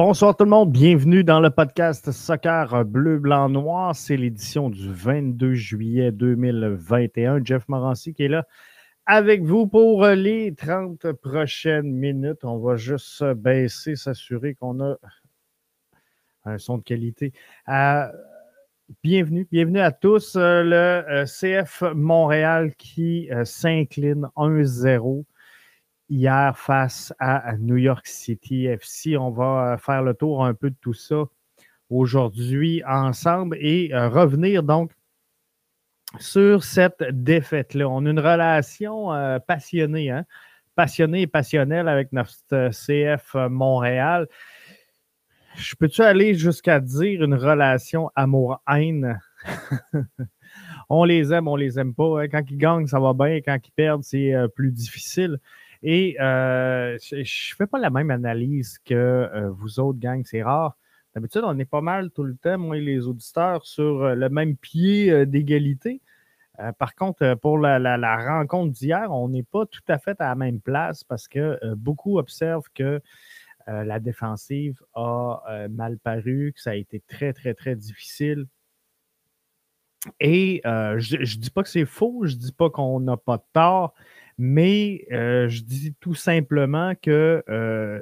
Bonsoir tout le monde, bienvenue dans le podcast Soccer Bleu, Blanc, Noir. C'est l'édition du 22 juillet 2021. Jeff Morancy qui est là avec vous pour les 30 prochaines minutes. On va juste baisser, s'assurer qu'on a un son de qualité. Euh, bienvenue, bienvenue à tous. Euh, le euh, CF Montréal qui s'incline 1-0 hier face à New York City FC. On va euh, faire le tour un peu de tout ça aujourd'hui ensemble et euh, revenir donc sur cette défaite-là. On a une relation euh, passionnée, hein? passionnée et passionnelle avec notre CF Montréal. Je peux-tu aller jusqu'à dire une relation amour-haine? on les aime, on les aime pas. Hein? Quand ils gagnent, ça va bien. Quand ils perdent, c'est plus difficile. Et euh, je ne fais pas la même analyse que euh, vous autres, gang, c'est rare. D'habitude, on est pas mal tout le temps, moi et les auditeurs, sur euh, le même pied d'égalité. par contre, pour la, rencontre d'hier, on n'est pas tout à fait à la même place parce que beaucoup observent que la défensive a mal paru, que ça a été très, très, très difficile. Et je ne dis pas que c'est faux, je ne dis pas qu'on n'a pas de tort, mais euh, je dis tout simplement que euh,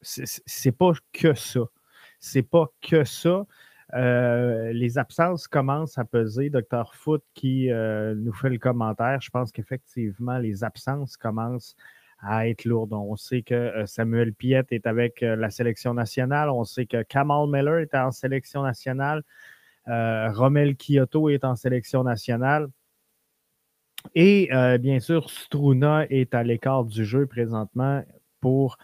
c'est pas que ça. C'est pas que ça. Euh, les absences commencent à peser. Docteur Foot qui nous fait le commentaire, je pense qu'effectivement, les absences commencent à être lourdes. On sait que Samuel Piet est avec la sélection nationale. On sait que Kamal Miller est en sélection nationale. Romel Kyoto est en sélection nationale. Et euh, bien sûr, Struna est à l'écart du jeu présentement pour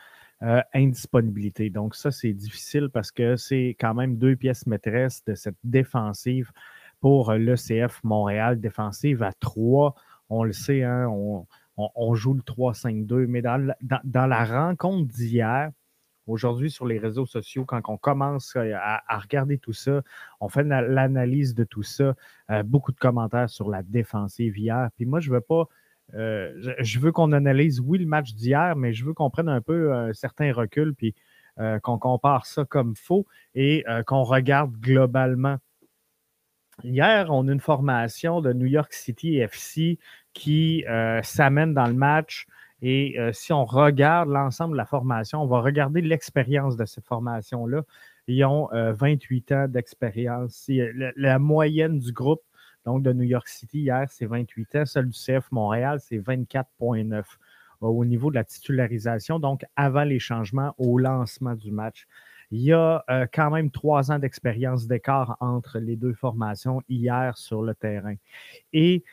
euh, indisponibilité. Donc, ça, c'est difficile parce que c'est quand même deux pièces maîtresses de cette défensive pour l'ECF Montréal, défensive à trois. On le sait, hein, on, joue le 3-5-2, mais dans la rencontre d'hier, Aujourd'hui, sur les réseaux sociaux, quand on commence euh, à, regarder tout ça, on fait l'analyse de tout ça, euh, beaucoup de commentaires sur la défensive hier. Puis moi, je veux pas. Euh, je, veux qu'on analyse, oui, le match d'hier, mais je veux qu'on prenne un peu un certain recul, puis qu'on compare ça comme faux et qu'on regarde globalement. Hier, on a une formation de New York City FC qui s'amène dans le match et euh, si on regarde l'ensemble de la formation, on va regarder l'expérience de cette formation-là. Ils ont 28 euh, ans d'expérience. La, moyenne du groupe, donc de New York City hier, c'est 28 ans. Celle du CF Montréal, c'est 24,9 au niveau de la titularisation, donc avant les changements au lancement du match. Il y a euh, quand même trois ans d'expérience d'écart entre les deux formations hier sur le terrain. Et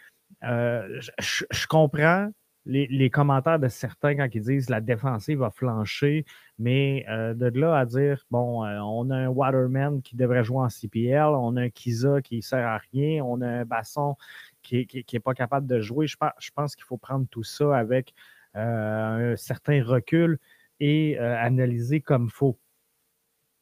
je comprends les, commentaires de certains quand ils disent la défensive va flancher, mais euh, de là à dire, bon, euh, on a un Waterman qui devrait jouer en CPL, on a un Kiza qui ne sert à rien, on a un Basson qui n'est pas capable de jouer. Je, pense qu'il faut prendre tout ça avec euh, un certain recul et analyser comme il faut.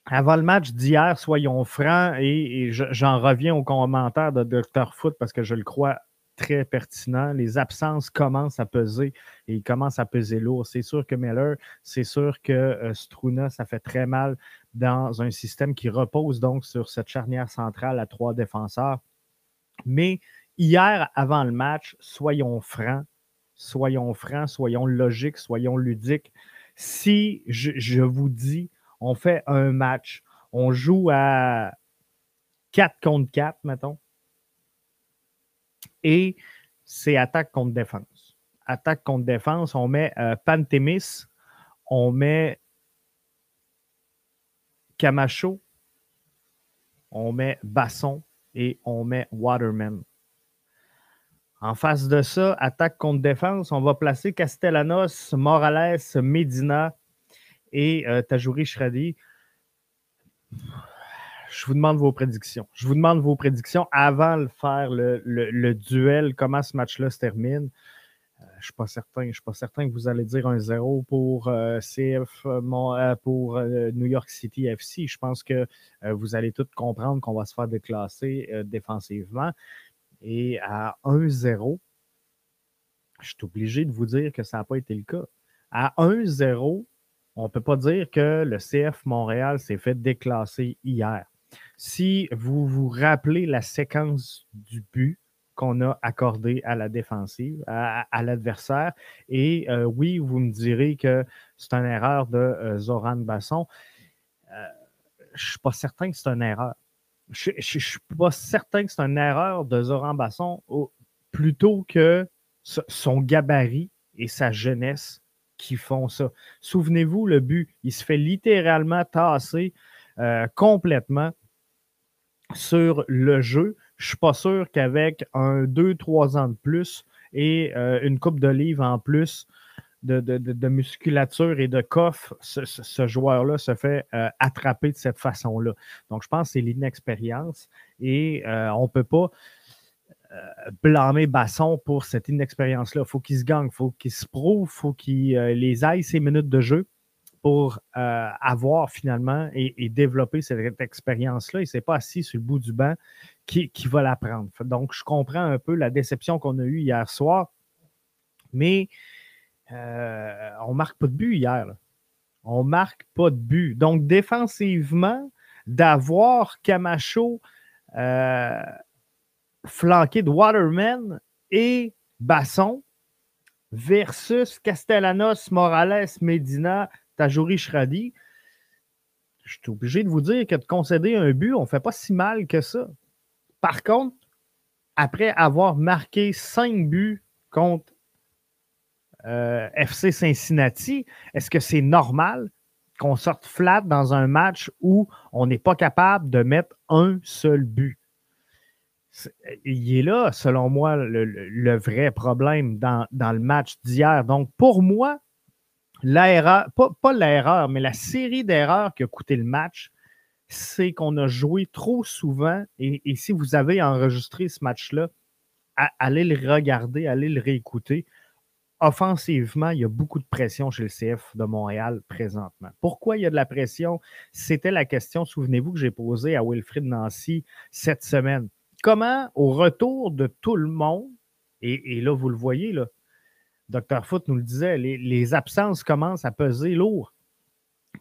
Avant le match d'hier, soyons francs, et, j'en reviens aux commentaires de Dr. Foot parce que je le crois très pertinent. Les absences commencent à peser et ils commencent à peser lourd. C'est sûr que Miller, c'est sûr que euh, Struna, ça fait très mal dans un système qui repose donc sur cette charnière centrale à trois défenseurs. Mais hier, avant le match, soyons francs, soyons francs, soyons logiques, soyons ludiques. Si je, je vous dis, on fait un match, on joue à 4 contre 4, mettons, et c'est attaque contre défense. Attaque contre défense, on met euh, Pantémis, on met Camacho, on met Basson et on met Waterman. En face de ça, attaque contre défense, on va placer Castellanos, Morales, Medina et euh, Tajouri Shradi je vous demande vos prédictions. Je vous demande vos prédictions avant de faire le, duel, comment ce match-là se termine. Euh, je ne suis pas certain. Je suis pas certain que vous allez dire un 0 pour euh, CF euh, pour New York City FC. Je pense que vous allez tous comprendre qu'on va se faire déclasser défensivement. Et à 1-0, je suis obligé de vous dire que ça n'a pas été le cas. À 1-0, On ne peut pas dire que le CF Montréal s'est fait déclasser hier. Si vous vous rappelez la séquence du but qu'on a accordé à la défensive, à, l'adversaire, et euh, oui, vous me direz que c'est une erreur de euh, Zoran Basson. Euh, je ne suis pas certain que c'est une erreur. Je ne suis pas certain que c'est une erreur de Zoran Basson plutôt que son gabarit et sa jeunesse qui font ça. Souvenez-vous, le but, il se fait littéralement tasser complètement sur le jeu. Je suis pas sûr qu'avec un 2-3 ans de plus et euh, une coupe d'olive en plus de, musculature et de coffre, ce, joueur-là se fait euh, attraper de cette façon-là. Donc, je pense que c'est l'inexpérience et on ne peut pas euh, blâmer Basson pour cette inexpérience-là. Il faut qu'il se gagne, il faut qu'il se prouve, il faut qu'il euh, les aille ces minutes de jeu pour euh, avoir finalement et, développer cette expérience-là. Il ne s'est pas assis sur le bout du banc qui, va l'apprendre. Donc, je comprends un peu la déception qu'on a eue hier soir, mais on ne marque pas de but hier. On ne marque pas de but. Donc, défensivement, d'avoir Camacho flanqué de Waterman et Basson versus Castellanos, Morales, Medina, Tajouri, Shradi. Je suis obligé de vous dire que de concéder un but, on ne fait pas si mal que ça. Par contre, après avoir marqué cinq buts contre euh, FC Cincinnati, est-ce que c'est normal qu'on sorte flat dans un match où on n'est pas capable de mettre un seul but? il est là, selon moi, le, vrai problème dans, le match d'hier. Donc, pour moi, l'erreur, pas, l'erreur, mais la série d'erreurs qui a coûté le match, c'est qu'on a joué trop souvent. Et, si vous avez enregistré ce match-là, allez le regarder, allez le réécouter. Offensivement, il y a beaucoup de pression chez le CF de Montréal présentement. Pourquoi il y a de la pression? C'était la question, souvenez-vous, que j'ai posée à Wilfrid Nancy cette semaine comment, au retour de tout le monde, et, là, vous le voyez, là, Dr. Foot nous le disait, les, absences commencent à peser lourd.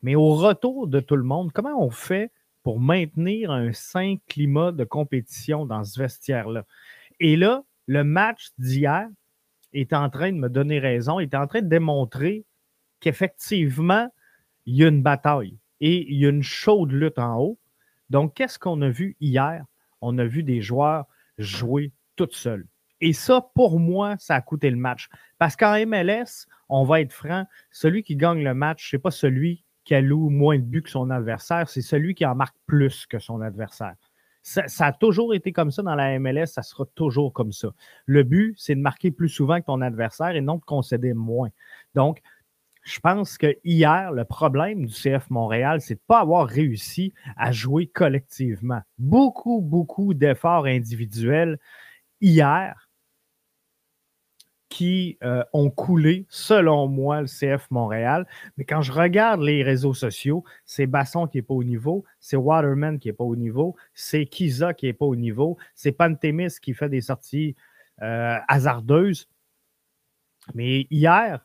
Mais au retour de tout le monde, comment on fait pour maintenir un sain climat de compétition dans ce vestiaire-là? Et là, le match d'hier est en train de me donner raison, est en train de démontrer qu'effectivement, il y a une bataille et il y a une chaude lutte en haut. Donc, qu'est-ce qu'on a vu hier? on a vu des joueurs jouer toutes seuls. Et ça, pour moi, ça a coûté le match. Parce qu'en MLS, on va être franc, celui qui gagne le match, ce n'est pas celui qui alloue moins de buts que son adversaire, c'est celui qui en marque plus que son adversaire. Ça, ça, a toujours été comme ça dans la MLS, ça sera toujours comme ça. Le but, c'est de marquer plus souvent que ton adversaire et non de concéder moins. Donc, je pense que hier, le problème du CF Montréal, c'est de ne pas avoir réussi à jouer collectivement. Beaucoup, beaucoup d'efforts individuels hier qui euh, ont coulé, selon moi, le CF Montréal. Mais quand je regarde les réseaux sociaux, c'est Basson qui n'est pas au niveau, c'est Waterman qui n'est pas au niveau, c'est Kiza qui n'est pas au niveau, c'est Pantémis qui fait des sorties euh, hasardeuses. Mais hier,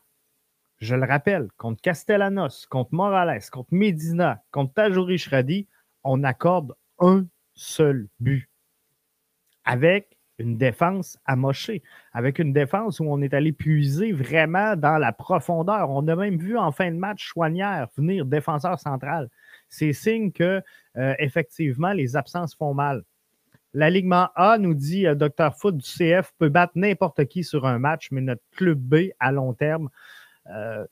je le rappelle, contre Castellanos, contre Morales, contre Medina, contre Tajouri Shradi, on accorde un seul but. Avec une défense amochée, avec une défense où on est allé puiser vraiment dans la profondeur. On a même vu en fin de match Chouanière venir défenseur central. C'est signe que, euh, effectivement, les absences font mal. L'alignement A nous dit euh, Dr. Foot du CF peut battre n'importe qui sur un match, mais notre club B à long terme euh,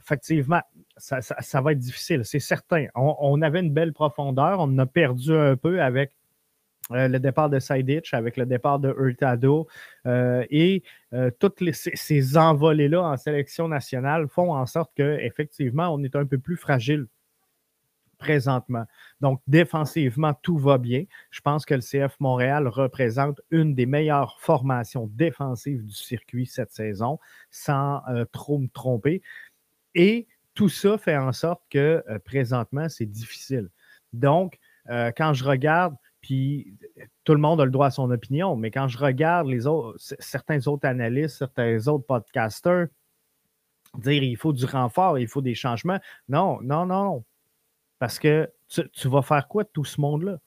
effectivement, ça, va être difficile, c'est certain. On, avait une belle profondeur, on a perdu un peu avec euh, le départ de Saiditch, avec le départ de Hurtado, euh, et toutes ces, envolées-là en sélection nationale font en sorte qu'effectivement, on est un peu plus fragile présentement. Donc, défensivement, tout va bien. Je pense que le CF Montréal représente une des meilleures formations défensives du circuit cette saison, sans euh, trop me tromper. Et tout ça fait en sorte que euh, présentement, c'est difficile. Donc, euh, quand je regarde, puis tout le monde a le droit à son opinion, mais quand je regarde les autres, certains autres analystes, certains autres podcasters, dire il faut du renfort, il faut des changements. Non, non, non. Parce que tu, vas faire quoi de tout ce monde-là?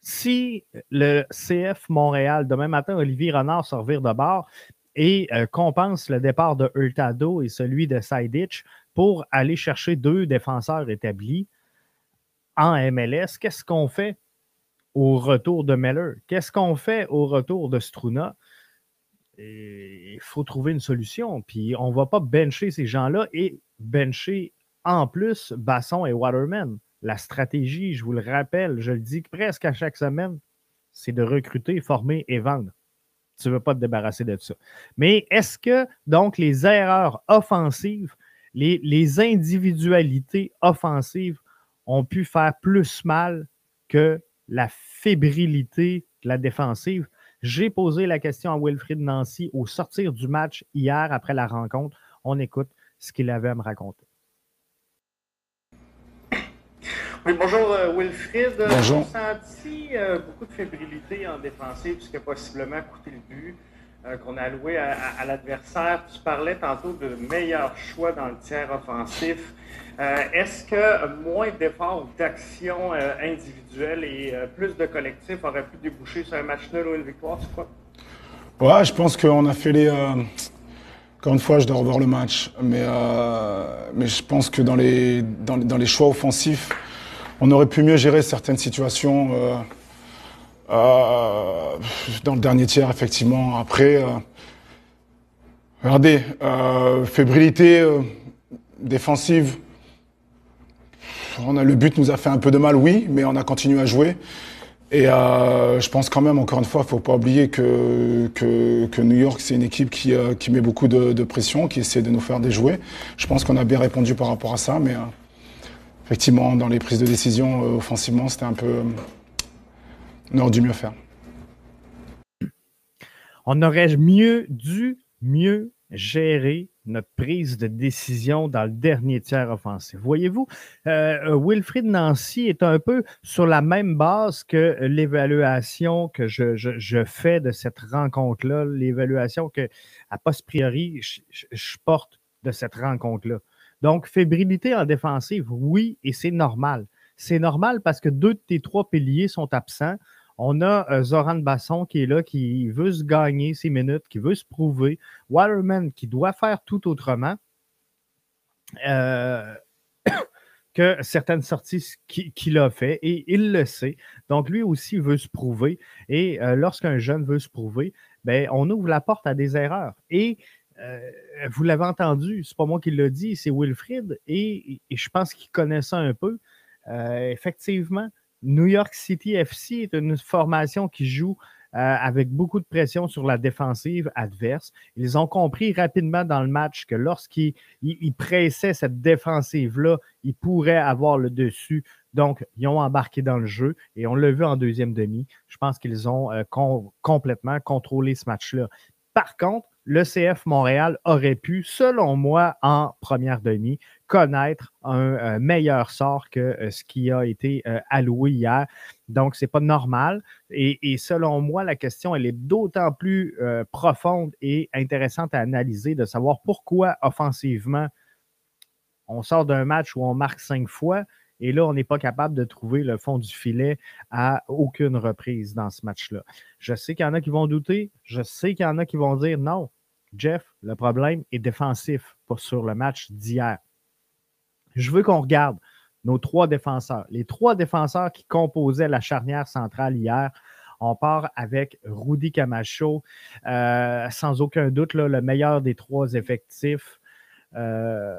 Si le CF Montréal, demain matin, Olivier Renard se de bord et euh, compense le départ de Hurtado et celui de Sidich pour aller chercher deux défenseurs établis en MLS, qu'est-ce qu'on fait? Au retour de Meller? Qu'est-ce qu'on fait au retour de Struna? Il faut trouver une solution. Puis on ne va pas bencher ces gens-là et bencher en plus Basson et Waterman. La stratégie, je vous le rappelle, je le dis presque à chaque semaine, c'est de recruter, former et vendre. Tu ne veux pas te débarrasser de ça. Mais est-ce que donc les erreurs offensives, les, les individualités offensives ont pu faire plus mal que la fébrilité de la défensive? J'ai posé la question à Wilfried Nancy au sortir du match hier après la rencontre. On écoute ce qu'il avait à me raconter. Oui, bonjour euh, Wilfried. Bonjour. On senti euh, beaucoup de fébrilité en défensive, ce qui a possiblement coûté le but euh, qu'on a alloué à, l'adversaire. Tu parlais tantôt de meilleur choix dans le tiers offensif. Est-ce que moins d'efforts ou d'actions individuelles et plus de collectifs auraient pu déboucher sur un match nul ou une victoire, tu crois? Ouais, je pense qu'on a fait les. Encore une fois, je dois revoir le match, mais, mais je pense que dans les, dans, dans les choix offensifs, on aurait pu mieux gérer certaines situations euh, euh, dans le dernier tiers, effectivement. Après, euh, regardez, fébrilité défensive. On a, le but nous a fait un peu de mal, oui, mais on a continué à jouer. Et je pense quand même, encore une fois, il ne faut pas oublier que, New York, c'est une équipe qui, met beaucoup de, de, pression, qui essaie de nous faire déjouer. Je pense qu'on a bien répondu par rapport à ça, mais effectivement, dans les prises de décision euh, offensivement, c'était un peu. Euh, on aurait dû mieux faire. On aurait dû mieux gérer notre prise de décision dans le dernier tiers offensif? Voyez-vous, euh, Wilfried Nancy est un peu sur la même base que l'évaluation que je, fais de cette rencontre-là, l'évaluation que, à posteriori, je porte de cette rencontre-là. Donc, fébrilité en défensive, oui, et c'est normal. C'est normal parce que deux de tes trois piliers sont absents. On a euh, Zoran Basson qui est là, qui veut se gagner ses minutes, qui veut se prouver. Waterman qui doit faire tout autrement euh, que certaines sorties qu'il a fait et il le sait. Donc lui aussi veut se prouver. Et euh, lorsqu'un jeune veut se prouver, ben, on ouvre la porte à des erreurs. Et vous l'avez entendu, c'est pas moi qui l'ai dit, c'est Wilfrid, et, je pense qu'il connaît ça un peu. Effectivement, New York City FC est une formation qui joue euh, avec beaucoup de pression sur la défensive adverse. Ils ont compris rapidement dans le match que lorsqu'ils pressaient cette défensive-là, ils pourraient avoir le dessus. Donc, ils ont embarqué dans le jeu et on l'a vu en deuxième demi. Je pense qu'ils ont complètement contrôlé ce match-là. Par contre, le CF Montréal aurait pu, selon moi, en première demi, connaître un euh, meilleur sort que euh, ce qui a été euh, alloué hier. Donc, ce n'est pas normal. Et, selon moi, la question, elle est d'autant plus profonde et intéressante à analyser de savoir pourquoi offensivement, on sort d'un match où on marque cinq fois. Et là, on n'est pas capable de trouver le fond du filet à aucune reprise dans ce match-là. Je sais qu'il y en a qui vont douter. Je sais qu'il y en a qui vont dire non, Jeff, le problème est défensif sur le match d'hier. Je veux qu'on regarde nos trois défenseurs. Les trois défenseurs qui composaient la charnière centrale hier. On part avec Rudy Camacho, euh, sans aucun doute le meilleur des trois effectifs. Euh,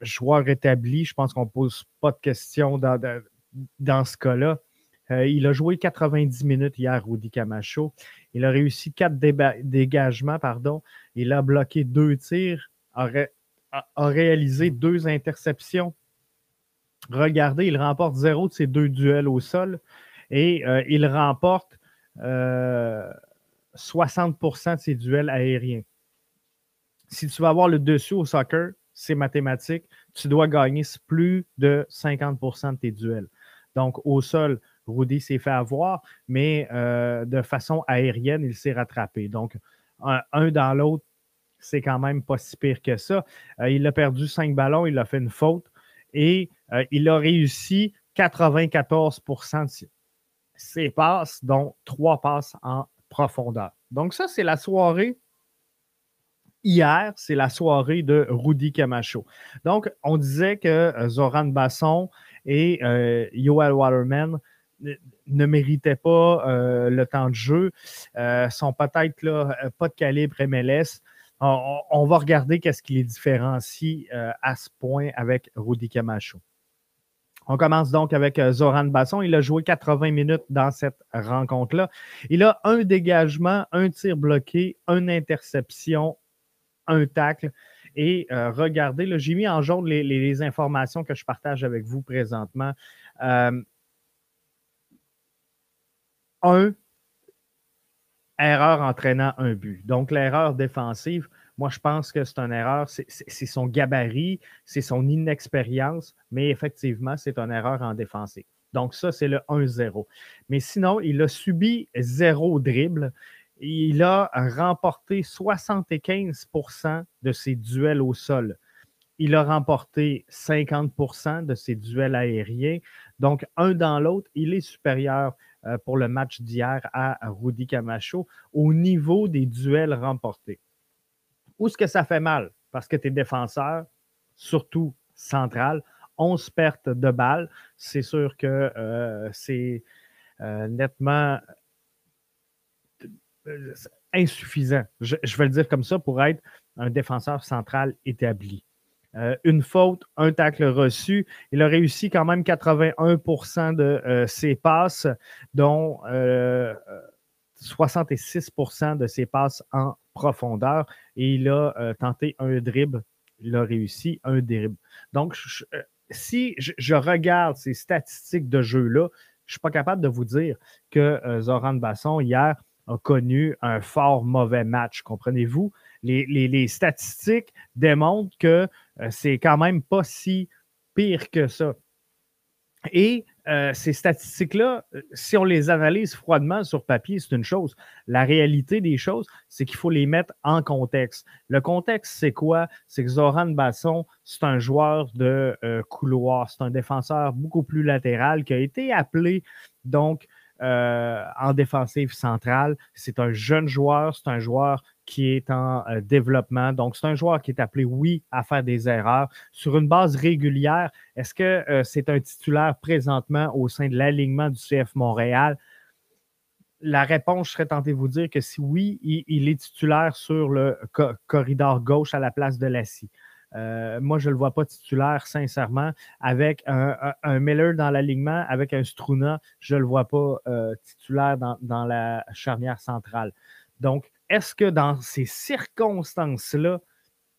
joueur établi, je pense qu'on ne pose pas de questions dans, ce cas-là. Euh, il a joué 90 minutes hier, Rudy Camacho. Il a réussi quatre dégagements, pardon. Il a bloqué deux tirs, a, réalisé deux interceptions. Regardez, il remporte zéro de ses deux duels au sol et euh, il remporte 60% euh, de ses duels aériens. Si tu veux avoir le dessus au soccer, c'est mathématique, tu dois gagner plus de 50% de tes duels. Donc, au sol, Rudy s'est fait avoir, mais euh, de façon aérienne, il s'est rattrapé. Donc, un, dans l'autre, c'est quand même pas si pire que ça. il a perdu cinq ballons, il a fait une faute et il a réussi 94% de ses passes, dont trois passes en profondeur. Donc, ça, c'est la soirée. Hier, c'est la soirée de Rudy Camacho. Donc, on disait que Zoran Basson et Yoel Waterman ne méritaient pas euh, le temps de jeu, euh, sont peut-être euh, pas de calibre MLS. On, va regarder qu'est-ce qui les différencie à ce point avec Rudy Camacho. On commence donc avec Zoran Basson. Il a joué 80 minutes dans cette rencontre-là. Il a un dégagement, un tir bloqué, une interception, un tacle. Et regardez, j'ai mis en jaune les, informations que je partage avec vous présentement un, erreur entraînant un but. Donc, l'erreur défensive, moi, je pense que c'est une erreur, c'est son gabarit, c'est son inexpérience, mais effectivement, c'est une erreur en défensive. Donc, ça, c'est le 1-0. Mais sinon, il a subi zéro dribble. Il a remporté 75% de ses duels au sol. Il a remporté 50% de ses duels aériens. Donc, un dans l'autre, il est supérieur euh, pour le match d'hier à Rudy Camacho au niveau des duels remportés. Où est-ce que ça fait mal? Parce que tes défenseurs, surtout central, 11 pertes de balles. C'est sûr que euh, c'est euh, nettement insuffisant. je, vais le dire comme ça pour être un défenseur central établi. Euh, une faute, un tacle reçu. Il a réussi quand même 81% de euh, ses passes, dont 66% euh, de ses passes en profondeur. Et il a tenté un dribble. Il a réussi un dribble. Donc, si je, regarde ces statistiques de jeu-là, je ne suis pas capable de vous dire que Zoran Basson, hier, a connu un fort mauvais match. Comprenez-vous? Les, statistiques démontrent que euh, c'est quand même pas si pire que ça. Et euh, ces statistiques-là, euh, si on les analyse froidement sur papier, c'est une chose. La réalité des choses, c'est qu'il faut les mettre en contexte. Le contexte, c'est quoi? C'est que Zoran Basson, c'est un joueur de couloir, c'est un défenseur beaucoup plus latéral qui a été appelé donc en défensive centrale. C'est un jeune joueur, c'est un joueur qui est en euh, développement. Donc, c'est un joueur qui est appelé, oui, à faire des erreurs. Sur une base régulière, est-ce que euh, c'est un titulaire présentement au sein de l'alignement du CF Montréal? La réponse, je serais tenté de vous dire que si oui, il, est titulaire sur le corridor gauche à la place de Lassie. Euh, moi, je ne le vois pas titulaire, sincèrement. Avec un, Miller dans l'alignement, avec un Struna, je ne le vois pas titulaire dans, dans, la charnière centrale. Donc, est-ce que dans ces circonstances-là,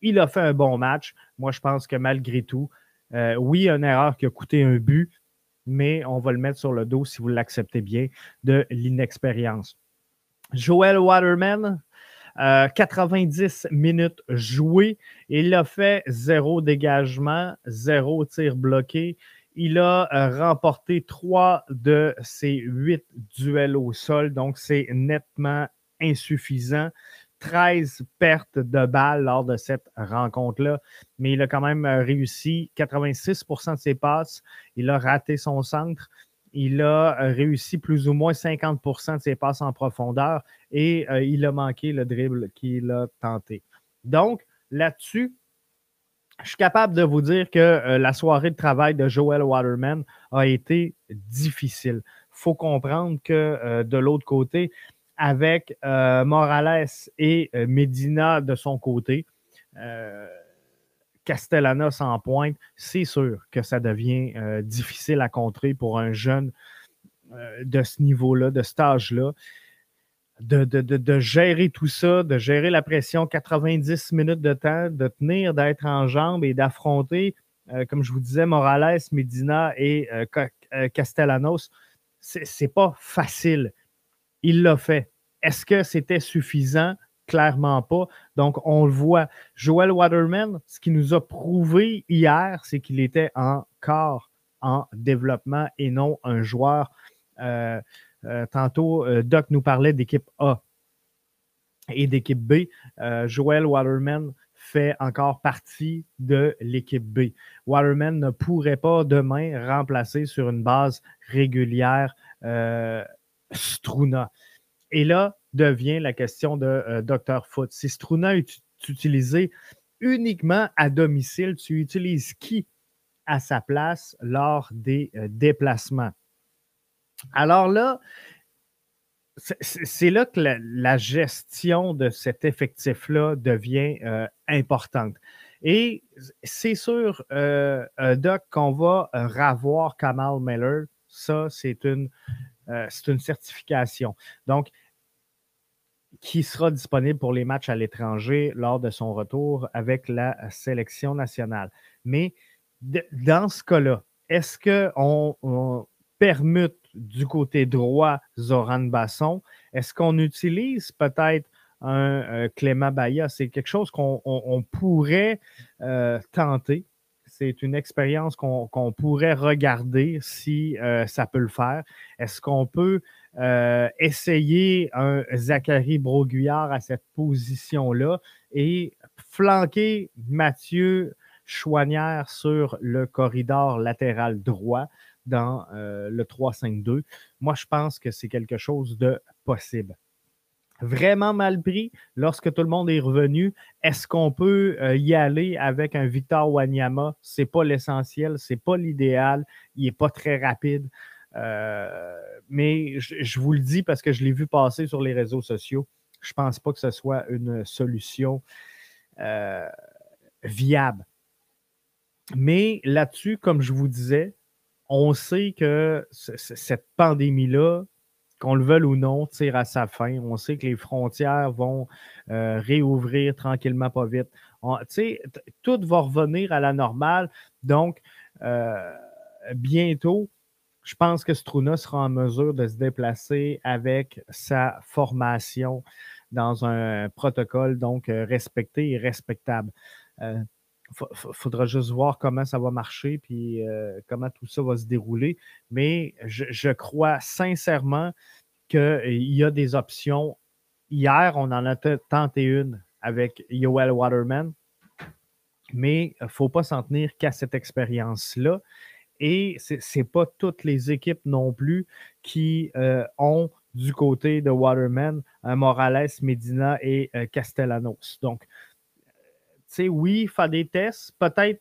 il a fait un bon match? Moi, je pense que malgré tout, euh, oui, une erreur qui a coûté un but, mais on va le mettre sur le dos, si vous l'acceptez bien, de l'inexpérience. Joel Waterman, 90 euh, minutes jouées. Il a fait zéro dégagement, zéro tir bloqué. Il a euh, remporté trois de ses huit duels au sol, donc c'est nettement insuffisant. 13 pertes de balles lors de cette rencontre-là, mais il a quand même euh, réussi 86% de ses passes. Il a raté son centre. Il a euh, réussi plus ou moins 50% de ses passes en profondeur et euh, il a manqué le dribble qu'il a tenté. Donc, là-dessus, je suis capable de vous dire que la soirée de travail de Joel Waterman a été difficile. Il faut comprendre que de l'autre côté, avec euh, Morales et euh, Medina de son côté. Euh, Castellanos en pointe, c'est sûr que ça devient difficile à contrer pour un jeune de ce niveau-là, de cet âge-là. De, de, gérer tout ça, de gérer la pression 90 minutes de temps, de tenir, d'être en jambes et d'affronter, comme je vous disais, Morales, Medina et Castellanos. C'est pas facile. Il l'a fait. Est-ce que c'était suffisant? Clairement pas. Donc, on le voit. Joel Waterman, ce qu'il nous a prouvé hier, c'est qu'il était encore en développement et non un joueur. Euh, euh, tantôt, euh, Doc nous parlait d'équipe A. et d'équipe B. Joel Waterman fait encore partie de l'équipe B. Waterman ne pourrait pas demain remplacer sur une base régulière Struna. Et là devient la question de Dr. Foot. Si Struna est utilisé uniquement à domicile, tu utilises qui à sa place lors des déplacements? Alors là, c'est là que la, gestion de cet effectif-là devient euh, importante. Et c'est sûr, euh, euh, Doc, qu'on va revoir Kamal Miller. Ça, c'est une, une certification. Donc, qui sera disponible pour les matchs à l'étranger lors de son retour avec la sélection nationale. Mais dans ce cas-là, est-ce qu'on on permute du côté droit Zoran Basson? Est-ce qu'on utilise peut-être un euh, Clément Baya? C'est quelque chose qu'on pourrait euh, tenter. C'est une expérience qu'on pourrait regarder si euh, ça peut le faire. Est-ce qu'on peut essayer un Zachary Broguillard à cette position-là et flanquer Mathieu Chouanière sur le corridor latéral droit? dans euh, le 3-5-2. Moi, je pense que c'est quelque chose de possible. Vraiment mal pris lorsque tout le monde est revenu. Est-ce qu'on peut euh, y aller avec un Victor Wanyama? Ce n'est pas l'essentiel, ce n'est pas l'idéal, il n'est pas très rapide. Euh, mais je, vous le dis parce que je l'ai vu passer sur les réseaux sociaux. Je ne pense pas que ce soit une solution viable. Mais là-dessus, comme je vous disais, on sait que cette pandémie-là, qu'on le veuille ou non, tire à sa fin. On sait que les frontières vont euh, réouvrir tranquillement, pas vite. tout va revenir à la normale. Donc, euh, bientôt, je pense que Struna sera en mesure de se déplacer avec sa formation dans un protocole donc euh, respecté et respectable faudra juste voir comment ça va marcher puis euh, comment tout ça va se dérouler. Mais je, crois sincèrement qu'il y a des options. Hier, on en a tenté une avec Yoel Waterman, mais il ne faut pas s'en tenir qu'à cette expérience-là. Et ce n'est pas toutes les équipes non plus qui euh, ont du côté de Waterman Morales, Medina et euh, Castellanos. Donc, oui, faire des tests, peut-être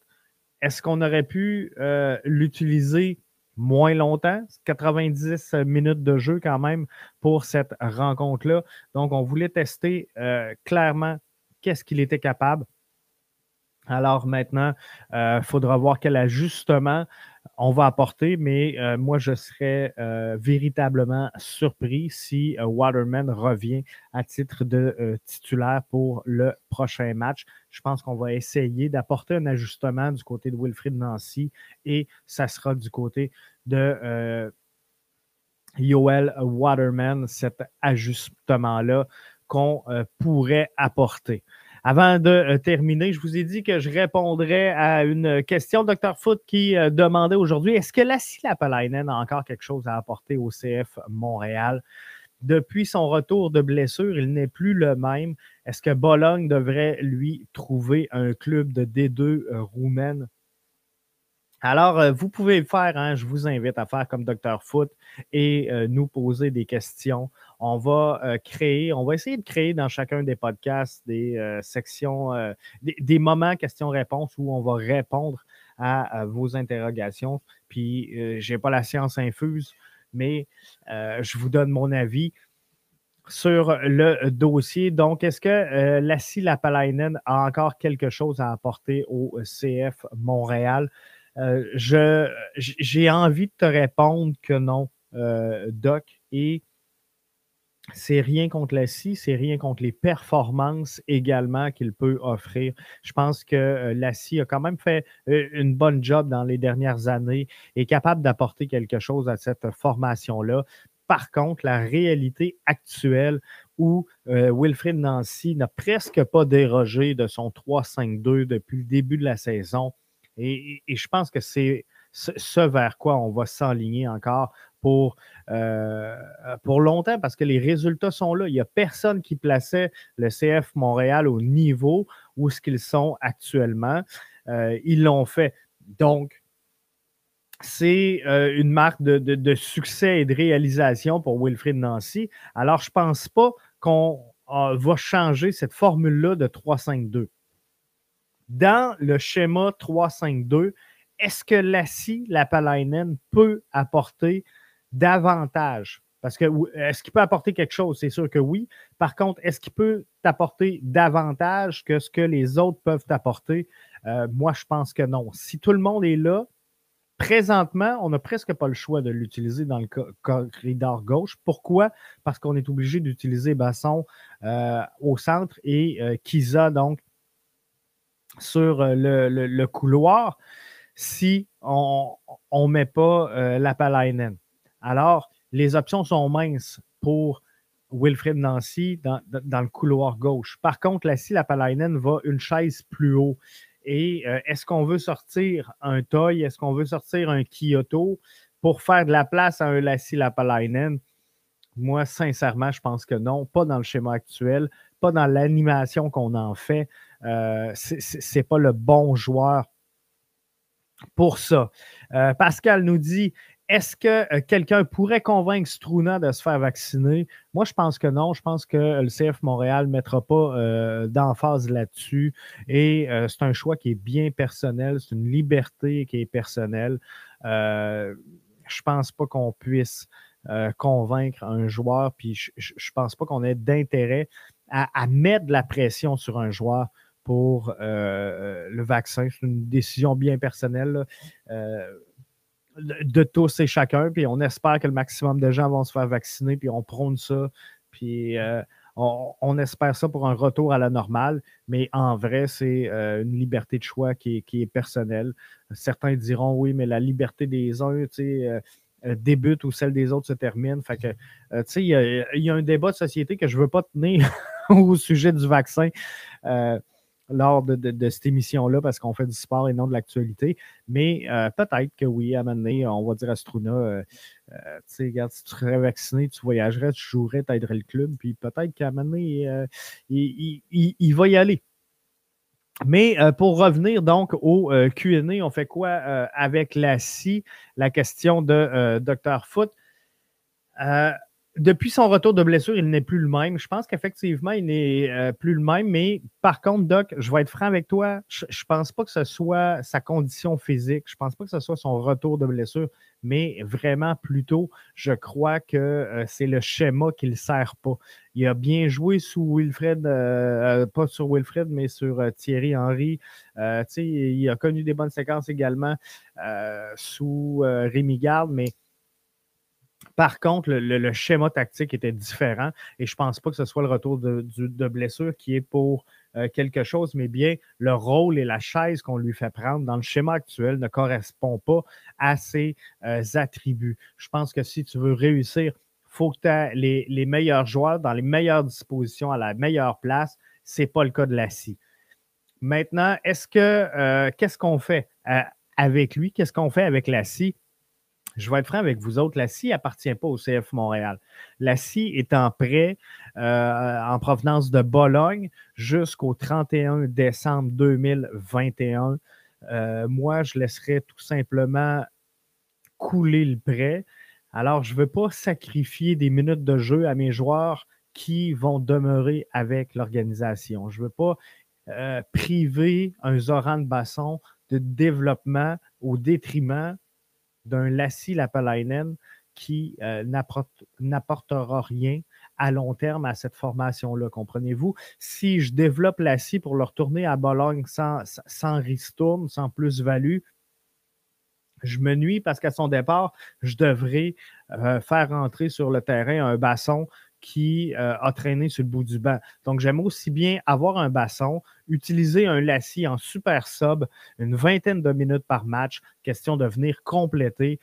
est-ce qu'on aurait pu euh, l'utiliser moins longtemps, 90 minutes de jeu quand même pour cette rencontre-là. Donc, on voulait tester euh, clairement qu'est-ce qu'il était capable. Alors maintenant, il euh, faudra voir quel ajustement on va apporter, mais euh, moi, je serais euh, véritablement surpris si Waterman revient à titre de titulaire pour le prochain match. Je pense qu'on va essayer d'apporter un ajustement du côté de Wilfried Nancy et ça sera du côté de Yoel Waterman, cet ajustement-là qu'on pourrait apporter. Avant de euh, terminer, je vous ai dit que je répondrais à une question de Dr. Foot qui euh, demandait aujourd'hui est-ce que Lassie Lapalainen a encore quelque chose à apporter au CF Montréal? Depuis son retour de blessure, il n'est plus le même. Est-ce que Bologne devrait lui trouver un club de D2 euh, roumaine? Alors, vous pouvez le faire. Hein. je vous invite à faire comme Dr. Foot et nous poser des questions on va euh, créer, on va essayer de créer dans chacun des podcasts des euh, sections, euh, des, moments questions-réponses où on va répondre à, vos interrogations. Puis, je n'ai pas la science infuse, mais je vous donne mon avis sur le dossier. Donc, est-ce que Lassie Lapalainen a encore quelque chose à apporter au CF Montréal? J'ai envie de te répondre que non, Doc. Et c'est rien contre la scie, c'est rien contre les performances également qu'il peut offrir. Je pense que euh, la scie a quand même fait euh, une bonne job dans les dernières années, et capable d'apporter quelque chose à cette formation-là. Par contre, la réalité actuelle où euh, Wilfrid Nancy n'a presque pas dérogé de son 3-5-2 depuis le début de la saison, et, je pense que c'est ce vers quoi on va s'enligner encore pour, pour longtemps parce que les résultats sont là. Il n'y a personne qui plaçait le CF Montréal au niveau où ce qu'ils sont actuellement. ils l'ont fait. Donc, c'est euh, une marque de, succès et de réalisation pour Wilfried Nancy. Alors, je ne pense pas qu'on euh, va changer cette formule-là de 3-5-2. Dans le schéma 3-5-2, est-ce que Lassie Lapalainen peut apporter davantage? Parce que est-ce qu'il peut apporter quelque chose? C'est sûr que oui. Par contre, est-ce qu'il peut t'apporter davantage que ce que les autres peuvent t'apporter? Euh, moi, je pense que non. Si tout le monde est là, Présentement, on n'a presque pas le choix de l'utiliser dans le corridor gauche. Pourquoi? Parce qu'on est obligé d'utiliser Basson euh, au centre et euh, Kiza, donc, sur euh, le, couloir si on ne met pas la Palainen. Alors, les options sont minces pour Wilfred Nancy dans, le couloir gauche. Par contre, la si la Palainen va une chaise plus haut. Et euh, est-ce qu'on veut sortir un Toy? Est-ce qu'on veut sortir un Kyoto pour faire de la place à un Lassie Lapalainen? Moi, sincèrement, je pense que non. Pas dans le schéma actuel, pas dans l'animation qu'on en fait. Euh, Ce n'est pas le bon joueur pour ça. Euh, Pascal nous dit est-ce que euh, quelqu'un pourrait convaincre Struna de se faire vacciner? Moi, je pense que non. Je pense que le CF Montréal ne mettra pas d'emphase là-dessus. Et c'est un choix qui est bien personnel. C'est une liberté qui est personnelle. je ne pense pas qu'on puisse convaincre un joueur. Puis je ne pense pas qu'on ait d'intérêt à, mettre de la pression sur un joueur pour le vaccin. C'est une décision bien personnelle de tous et chacun. Puis on espère que le maximum de gens vont se faire vacciner, puis on prône ça. Puis euh, on, espère ça pour un retour à la normale. Mais en vrai, c'est euh, une liberté de choix qui est, personnelle. Certains diront oui, mais la liberté des uns. Euh, débute ou celle des autres se termine. Fait que, sais, il y, a un débat de société que je ne veux pas tenir au sujet du vaccin lors de, cette émission-là parce qu'on fait du sport et non de l'actualité. Mais euh, peut-être que oui, à un moment donné, on va dire à Struna, euh, euh, tu sais, regarde, si tu serais vacciné, tu voyagerais, tu jouerais, tu aiderais le club, puis peut-être qu'à un moment donné, il, va y aller. Mais pour revenir donc au QA, on fait quoi avec la scie? La question de Dr. Foot depuis son retour de blessure, il n'est plus le même. Je pense qu'effectivement, il n'est euh, plus le même. Mais par contre, Doc, je vais être franc avec toi. Je ne pense pas que ce soit sa condition physique. Je ne pense pas que ce soit son retour de blessure. Mais vraiment, plutôt, je crois que euh, c'est le schéma qui ne sert pas. Il a bien joué sous Wilfred, euh, pas sur Wilfred, mais sur Thierry Henry. il a connu des bonnes séquences également sous Rémi Garde, mais par contre, le, schéma tactique était différent et je ne pense pas que ce soit le retour de, blessure qui est pour euh, quelque chose, mais bien le rôle et la chaise qu'on lui fait prendre dans le schéma actuel ne correspond pas à ses euh, attributs. Je pense que si tu veux réussir, il faut que tu aies les, meilleurs joueurs dans les meilleures dispositions à la meilleure place. Ce n'est pas le cas de Lassie. Maintenant, est-ce que euh, qu'est-ce qu'on fait avec lui? Qu'est-ce qu'on fait avec Lassie? Je vais être franc avec vous autres, la SCI n'appartient pas au CF Montréal. La SCI est en prêt euh, en provenance de Bologne jusqu'au 31 décembre 2021. Euh, moi, je laisserai tout simplement couler le prêt. Alors, je ne veux pas sacrifier des minutes de jeu à mes joueurs qui vont demeurer avec l'organisation. Je ne veux pas euh, priver un Zoran Basson de développement au détriment d'un Lassie Lapalainen qui euh, n'apportera rien à long terme à cette formation-là, comprenez-vous? Si je développe Lassie pour le retourner à Bologne sans, sans ristourne, sans plus-value, je me nuis parce qu'à son départ, je devrais euh, faire rentrer sur le terrain un basson qui euh, a traîné sur le bout du banc. Donc, j'aime aussi bien avoir un basson, utiliser un lacis en super sub, une vingtaine de minutes par match, question de venir compléter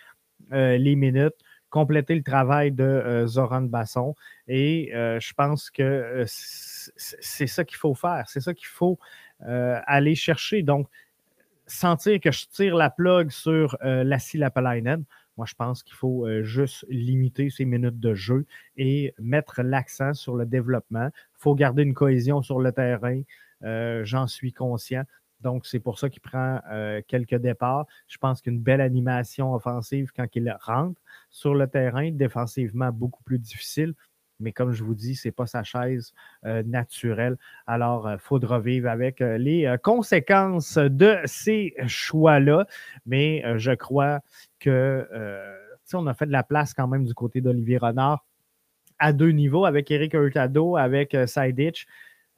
euh, les minutes, compléter le travail de euh, Zoran Basson. Et je pense que c'est ça qu'il faut faire, c'est ça qu'il faut aller chercher. Donc, sentir que je tire la plug sur Lassie Lapalainen, Moi, je pense qu'il faut euh, juste limiter ses minutes de jeu et mettre l'accent sur le développement. Il faut garder une cohésion sur le terrain. Euh, j'en suis conscient. Donc, c'est pour ça qu'il prend euh, quelques départs. Je pense qu'une belle animation offensive quand il rentre sur le terrain, défensivement beaucoup plus difficile. Mais comme je vous dis, ce n'est pas sa chaise euh, naturelle. Alors, il faudra vivre avec les conséquences de ces choix-là. Mais je crois que on a fait de la place quand même du côté d'Olivier Renard à deux niveaux, avec Eric Hurtado, avec Sidich.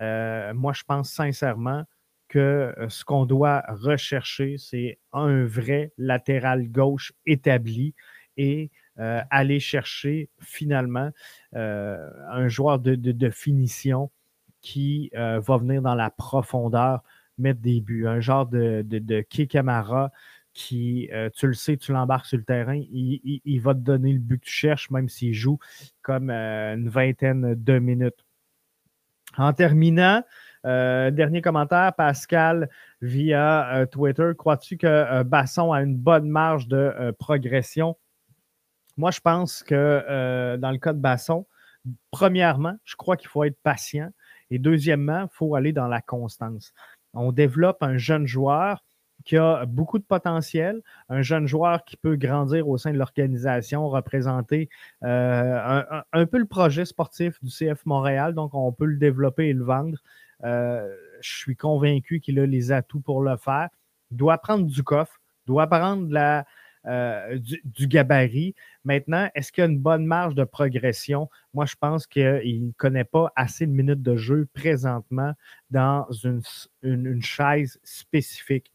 Euh, moi, je pense sincèrement que euh, ce qu'on doit rechercher, c'est un vrai latéral gauche établi et euh, aller chercher finalement un joueur de, finition qui va venir dans la profondeur, mettre des buts, un genre de, de, Kikamara qui, tu le sais, tu l'embarques sur le terrain, il, il, va te donner le but que tu cherches, même s'il joue comme une vingtaine de minutes. En terminant, euh, dernier commentaire, Pascal, via euh, Twitter. Crois-tu que euh, Basson a une bonne marge de progression? Moi, je pense que dans le cas de Basson, premièrement, je crois qu'il faut être patient. Et deuxièmement, il faut aller dans la constance. On développe un jeune joueur qui a beaucoup de potentiel, un jeune joueur qui peut grandir au sein de l'organisation, représenter euh, un, peu le projet sportif du CF Montréal, donc on peut le développer et le vendre. Euh, je suis convaincu qu'il a les atouts pour le faire. Il doit prendre du coffre, doit prendre la, euh, du, gabarit. Maintenant, est-ce qu'il y a une bonne marge de progression? Moi, je pense qu'il ne connaît pas assez de minutes de jeu présentement dans une chaise spécifique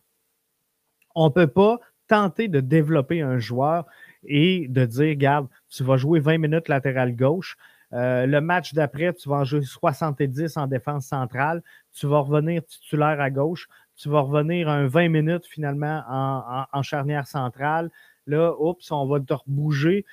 on ne peut pas tenter de développer un joueur et de dire, regarde, tu vas jouer 20 minutes latéral gauche. Euh, le match d'après, tu vas en jouer 70 en défense centrale. Tu vas revenir titulaire à gauche. Tu vas revenir un 20 minutes finalement en, charnière centrale. Là, oups, on va te rebouger.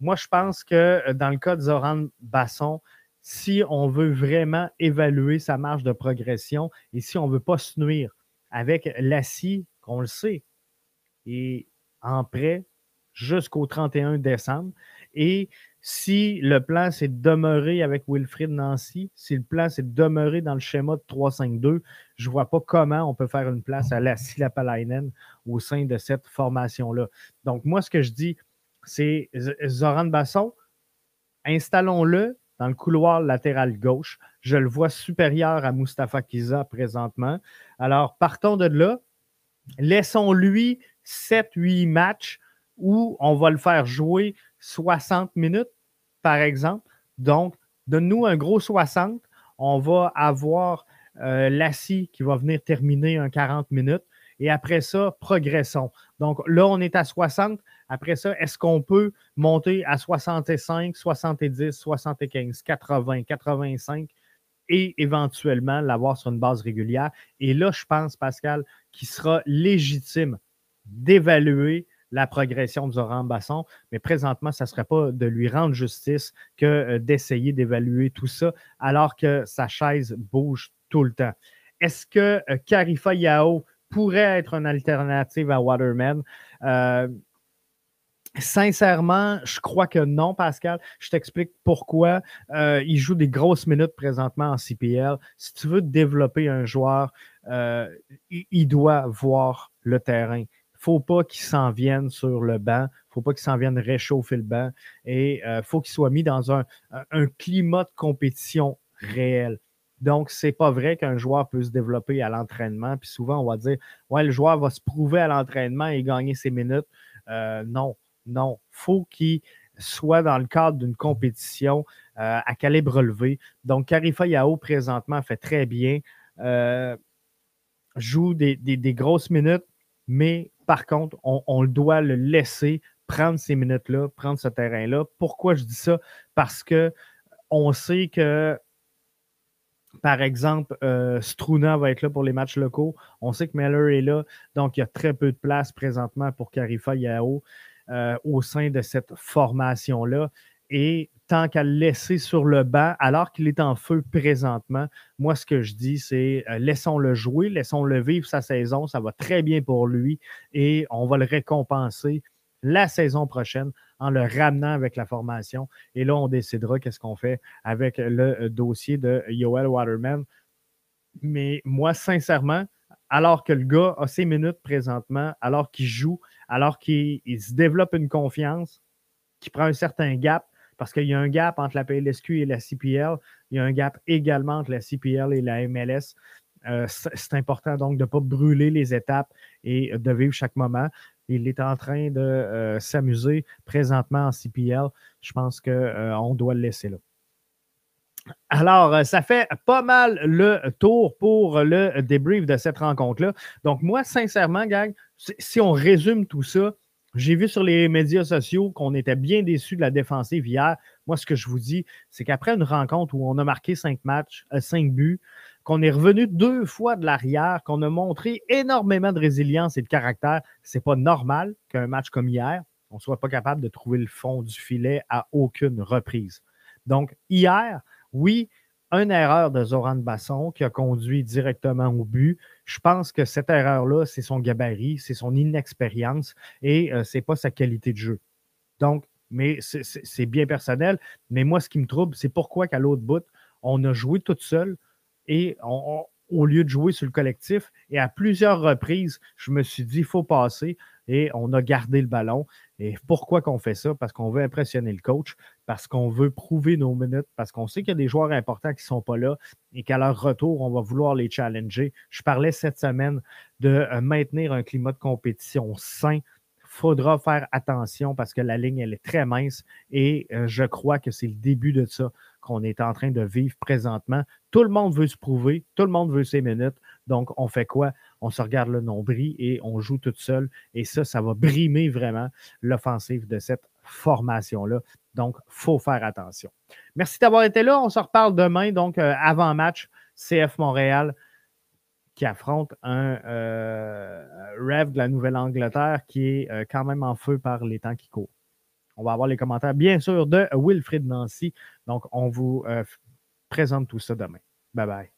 Moi, je pense que euh, dans le cas de Zoran Basson, si on veut vraiment évaluer sa marge de progression et si on ne veut pas se nuire avec l'assis on le sait, est en prêt jusqu'au 31 décembre. Et si le plan, c'est de demeurer avec Wilfried Nancy, si le plan, c'est de demeurer dans le schéma de 3-5-2, je ne vois pas comment on peut faire une place à la Silapalainen au sein de cette formation-là. Donc, moi, ce que je dis, c'est Zoran Basson, installons-le dans le couloir latéral gauche. Je le vois supérieur à Mustafa Kiza présentement. Alors, partons de là. Laissons-lui 7-8 matchs où on va le faire jouer 60 minutes, par exemple. Donc, donne-nous un gros 60. On va avoir euh, qui va venir terminer un 40 minutes. Et après ça, progressons. Donc là, on est à 60. Après ça, est-ce qu'on peut monter à 65, 70, 75, 80, 85? et éventuellement l'avoir sur une base régulière? Et là, je pense, Pascal, qu'il sera légitime d'évaluer la progression de Zoran Basson, mais présentement, ça ne serait pas de lui rendre justice que euh, d'essayer d'évaluer tout ça alors que sa chaise bouge tout le temps. Est-ce que euh, Karifa Yao pourrait être une alternative à Waterman? Euh, Sincèrement, je crois que non, Pascal. Je t'explique pourquoi. Euh, il joue des grosses minutes présentement en CPL. Si tu veux développer un joueur, euh, il, doit voir le terrain. Faut pas qu'il s'en vienne sur le banc. Faut pas qu'il s'en vienne réchauffer le banc. Et euh, faut qu'il soit mis dans un, climat de compétition réel. Donc, ce n'est pas vrai qu'un joueur peut se développer à l'entraînement. Puis souvent, on va dire Ouais, le joueur va se prouver à l'entraînement et gagner ses minutes. non non, faut qu'il soit dans le cadre d'une compétition euh, à calibre relevé. Donc, Karifa Yao, présentement, fait très bien. Euh, joue des, grosses minutes, mais par contre, on, doit le laisser prendre ces minutes-là, prendre ce terrain-là. Pourquoi je dis ça? Parce que on sait que, par exemple, euh, Struna va être là pour les matchs locaux. On sait que Meller est là, donc il y a très peu de place présentement pour Karifa Yao. Euh, au sein de cette formation-là. Et tant qu'à le laisser sur le banc, alors qu'il est en feu présentement, moi, ce que je dis, c'est euh, laissons-le jouer, laissons-le vivre sa saison. Ça va très bien pour lui et on va le récompenser la saison prochaine en le ramenant avec la formation. Et là, on décidera qu'est-ce qu'on fait avec le dossier de Yoel Waterman. Mais moi, sincèrement, alors que le gars a ses minutes présentement, alors qu'il joue, alors qu'il se développe une confiance, qu'il prend un certain gap, parce qu'il y a un gap entre la PLSQ et la CPL, il y a un gap également entre la CPL et la MLS. Euh, c'est important donc de ne pas brûler les étapes et de vivre chaque moment. Il est en train de euh, s'amuser présentement en CPL. Je pense qu'on euh, doit le laisser là. Alors, ça fait pas mal le tour pour le débrief de cette rencontre-là. Donc, moi, sincèrement, gang, si on résume tout ça, j'ai vu sur les médias sociaux qu'on était bien déçus de la défensive hier. Moi, ce que je vous dis, c'est qu'après une rencontre où on a marqué cinq matchs, euh, cinq buts, qu'on est revenu deux fois de l'arrière, qu'on a montré énormément de résilience et de caractère, c'est pas normal qu'un match comme hier, on soit pas capable de trouver le fond du filet à aucune reprise. Donc, hier, oui, une erreur de Zoran Basson qui a conduit directement au but. Je pense que cette erreur-là, c'est son gabarit, c'est son inexpérience et euh, ce n'est pas sa qualité de jeu. Donc, mais c'est bien personnel. Mais moi, ce qui me trouble, c'est pourquoi qu'à l'autre bout, on a joué toute seule et au lieu de jouer sur le collectif. Et à plusieurs reprises, je me suis dit, il faut passer et on a gardé le ballon. Et pourquoi qu'on fait ça? Parce qu'on veut impressionner le coach, parce qu'on veut prouver nos minutes, parce qu'on sait qu'il y a des joueurs importants qui ne sont pas là et qu'à leur retour, on va vouloir les challenger. Je parlais cette semaine de euh, maintenir un climat de compétition sain. Faudra faire attention parce que la ligne, elle est très mince et euh, je crois que c'est le début de ça qu'on est en train de vivre présentement. Tout le monde veut se prouver, tout le monde veut ses minutes. Donc, on fait quoi? On se regarde le nombril et on joue toute seule. Et ça, ça va brimer vraiment l'offensive de cette formation-là. Donc, il faut faire attention. Merci d'avoir été là. On se reparle demain, donc euh, avant match, CF Montréal qui affronte un euh, rêve de la Nouvelle-Angleterre qui est euh, quand même en feu par les temps qui courent. On va avoir les commentaires, bien sûr, de Wilfrid Nancy. Donc, on vous présente tout ça demain. Bye bye.